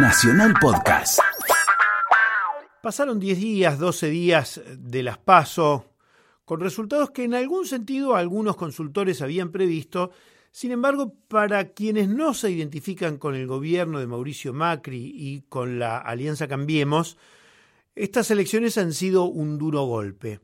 Nacional Podcast. Pasaron 10 días, 12 días de las PASO, con resultados que en algún sentido algunos consultores habían previsto. Sin embargo, para quienes no se identifican con el gobierno de Mauricio Macri y con la Alianza Cambiemos, estas elecciones han sido un duro golpe.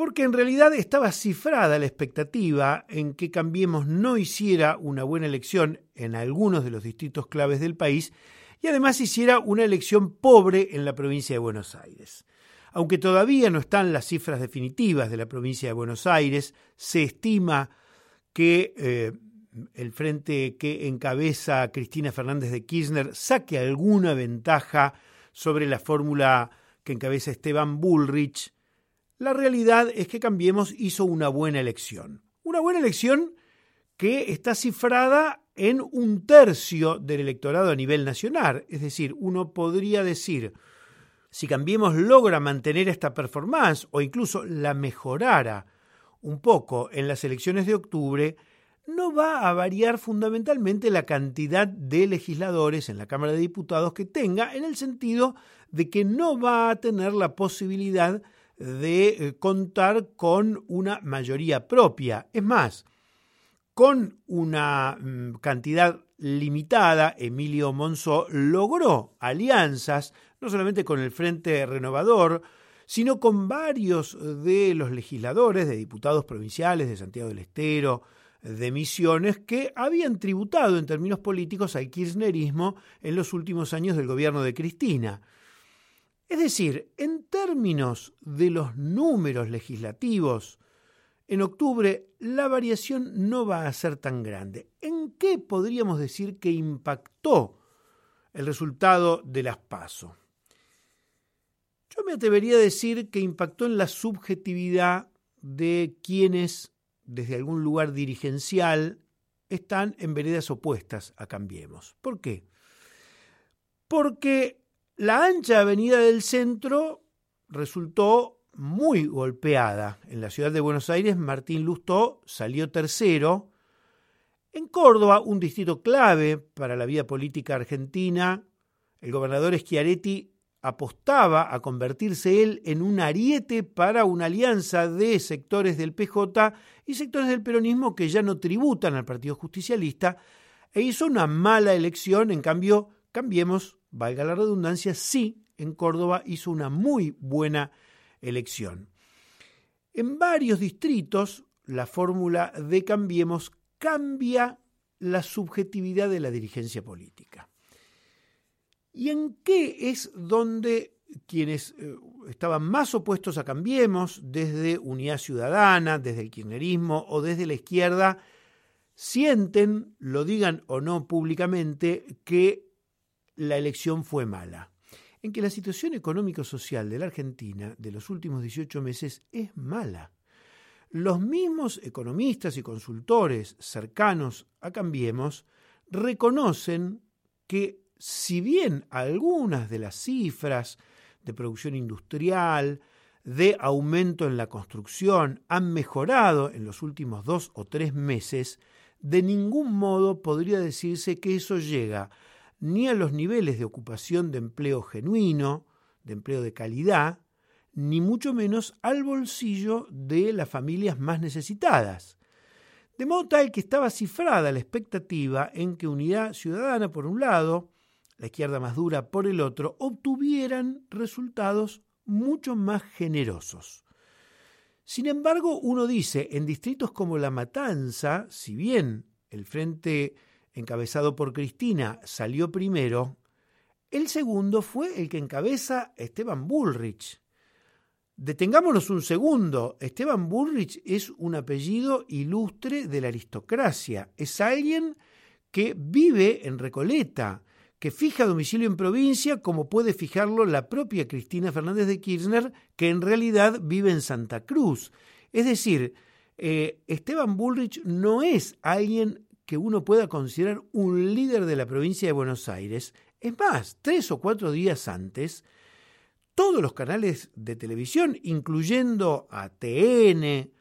Porque en realidad estaba cifrada la expectativa en que Cambiemos no hiciera una buena elección en algunos de los distritos claves del país y además hiciera una elección pobre en la provincia de Buenos Aires. Aunque todavía no están las cifras definitivas de la provincia de Buenos Aires, se estima que eh, el frente que encabeza Cristina Fernández de Kirchner saque alguna ventaja sobre la fórmula que encabeza Esteban Bullrich. La realidad es que Cambiemos hizo una buena elección. Una buena elección que está cifrada en un tercio del electorado a nivel nacional. Es decir, uno podría decir, si Cambiemos logra mantener esta performance o incluso la mejorara un poco en las elecciones de octubre, no va a variar fundamentalmente la cantidad de legisladores en la Cámara de Diputados que tenga, en el sentido de que no va a tener la posibilidad de eh, contar con una mayoría propia. Es más, con una mm, cantidad limitada, Emilio Monzó logró alianzas, no solamente con el Frente Renovador, sino con varios de los legisladores, de diputados provinciales de Santiago del Estero, de Misiones, que habían tributado en términos políticos al kirchnerismo en los últimos años del gobierno de Cristina. Es decir, en términos de los números legislativos, en octubre la variación no va a ser tan grande. ¿En qué podríamos decir que impactó el resultado de las PASO? Yo me atrevería a decir que impactó en la subjetividad de quienes, desde algún lugar dirigencial, están en veredas opuestas a Cambiemos. ¿Por qué? Porque la ancha avenida del centro resultó muy golpeada. En la ciudad de Buenos Aires, Martín Lustó salió tercero. En Córdoba, un distrito clave para la vida política argentina, el gobernador Schiaretti apostaba a convertirse él en un ariete para una alianza de sectores del PJ y sectores del peronismo que ya no tributan al Partido Justicialista e hizo una mala elección, en cambio, cambiemos, valga la redundancia, sí, en Córdoba hizo una muy buena elección. En varios distritos, la fórmula de Cambiemos cambia la subjetividad de la dirigencia política. ¿Y en qué es donde quienes eh, estaban más opuestos a Cambiemos, desde Unidad Ciudadana, desde el kirchnerismo o desde la izquierda, sienten, lo digan o no públicamente, que la elección fue mala? en que la situación económico-social de la Argentina de los últimos 18 meses es mala. Los mismos economistas y consultores cercanos a Cambiemos reconocen que si bien algunas de las cifras de producción industrial, de aumento en la construcción han mejorado en los últimos dos o tres meses, de ningún modo podría decirse que eso llega ni a los niveles de ocupación de empleo genuino, de empleo de calidad, ni mucho menos al bolsillo de las familias más necesitadas. De modo tal que estaba cifrada la expectativa en que Unidad Ciudadana por un lado, la izquierda más dura por el otro, obtuvieran resultados mucho más generosos. Sin embargo, uno dice, en distritos como La Matanza, si bien el Frente encabezado por Cristina, salió primero, el segundo fue el que encabeza Esteban Bullrich. Detengámonos un segundo. Esteban Bullrich es un apellido ilustre de la aristocracia. Es alguien que vive en Recoleta, que fija domicilio en provincia como puede fijarlo la propia Cristina Fernández de Kirchner, que en realidad vive en Santa Cruz. Es decir, eh, Esteban Bullrich no es alguien que uno pueda considerar un líder de la provincia de Buenos Aires. Es más, tres o cuatro días antes, todos los canales de televisión, incluyendo a TN,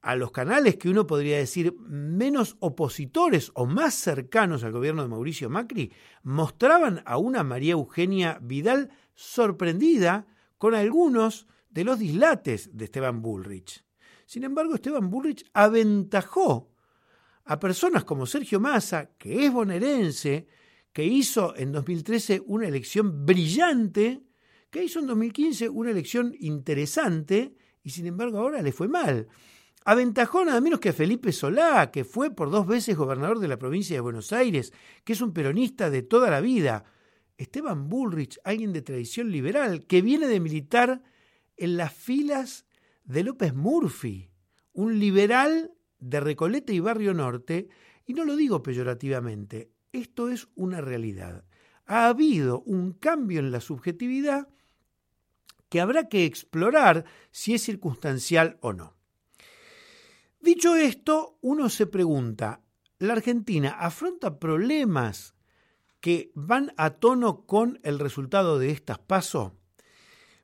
a los canales que uno podría decir menos opositores o más cercanos al gobierno de Mauricio Macri, mostraban a una María Eugenia Vidal sorprendida con algunos de los dislates de Esteban Bullrich. Sin embargo, Esteban Bullrich aventajó a personas como Sergio Massa, que es bonaerense, que hizo en 2013 una elección brillante, que hizo en 2015 una elección interesante, y sin embargo ahora le fue mal. Aventajó nada menos que a Felipe Solá, que fue por dos veces gobernador de la provincia de Buenos Aires, que es un peronista de toda la vida. Esteban Bullrich, alguien de tradición liberal, que viene de militar en las filas de López Murphy, un liberal de Recoleta y Barrio Norte, y no lo digo peyorativamente, esto es una realidad. Ha habido un cambio en la subjetividad que habrá que explorar si es circunstancial o no. Dicho esto, uno se pregunta, ¿la Argentina afronta problemas que van a tono con el resultado de estas pasos?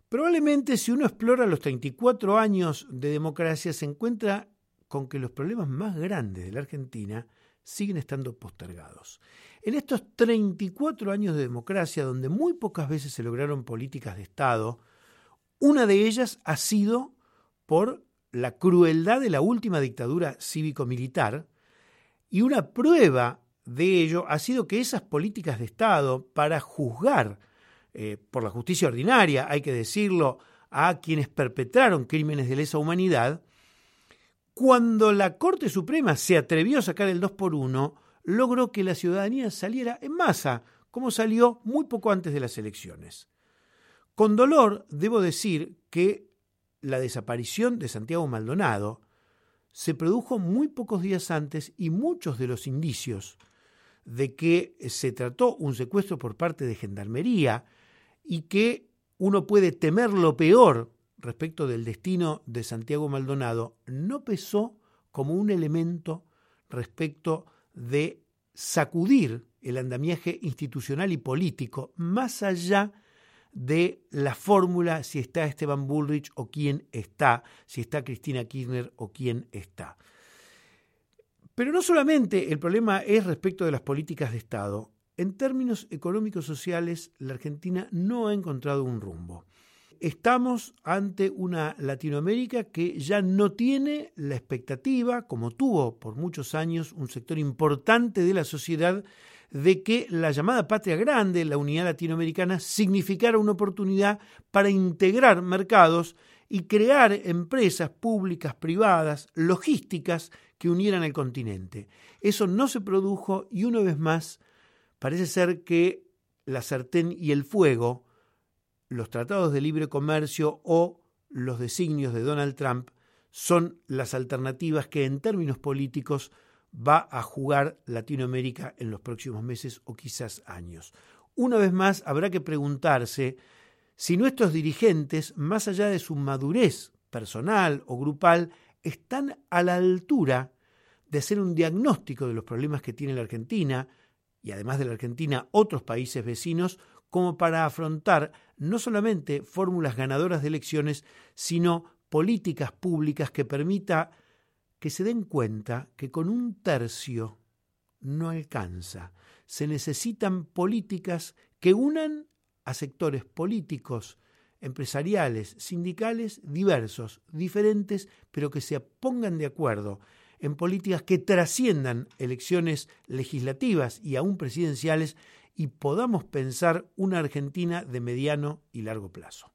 Probablemente si uno explora los 34 años de democracia se encuentra con que los problemas más grandes de la Argentina siguen estando postergados. En estos 34 años de democracia, donde muy pocas veces se lograron políticas de Estado, una de ellas ha sido por la crueldad de la última dictadura cívico-militar y una prueba de ello ha sido que esas políticas de Estado para juzgar eh, por la justicia ordinaria, hay que decirlo, a quienes perpetraron crímenes de lesa humanidad, cuando la Corte Suprema se atrevió a sacar el 2 por 1, logró que la ciudadanía saliera en masa, como salió muy poco antes de las elecciones. Con dolor debo decir que la desaparición de Santiago Maldonado se produjo muy pocos días antes y muchos de los indicios de que se trató un secuestro por parte de Gendarmería y que uno puede temer lo peor respecto del destino de Santiago Maldonado no pesó como un elemento respecto de sacudir el andamiaje institucional y político más allá de la fórmula si está Esteban Bullrich o quién está, si está Cristina Kirchner o quién está. Pero no solamente el problema es respecto de las políticas de Estado. En términos económicos sociales, la Argentina no ha encontrado un rumbo. Estamos ante una Latinoamérica que ya no tiene la expectativa, como tuvo por muchos años un sector importante de la sociedad, de que la llamada patria grande, la unidad latinoamericana, significara una oportunidad para integrar mercados y crear empresas públicas, privadas, logísticas que unieran el continente. Eso no se produjo y una vez más parece ser que la sartén y el fuego, los tratados de libre comercio o los designios de Donald Trump son las alternativas que en términos políticos va a jugar Latinoamérica en los próximos meses o quizás años. Una vez más, habrá que preguntarse si nuestros dirigentes, más allá de su madurez personal o grupal, están a la altura de hacer un diagnóstico de los problemas que tiene la Argentina y además de la Argentina otros países vecinos como para afrontar no solamente fórmulas ganadoras de elecciones, sino políticas públicas que permita que se den cuenta que con un tercio no alcanza. Se necesitan políticas que unan a sectores políticos, empresariales, sindicales diversos, diferentes, pero que se pongan de acuerdo en políticas que trasciendan elecciones legislativas y aún presidenciales y podamos pensar una Argentina de mediano y largo plazo.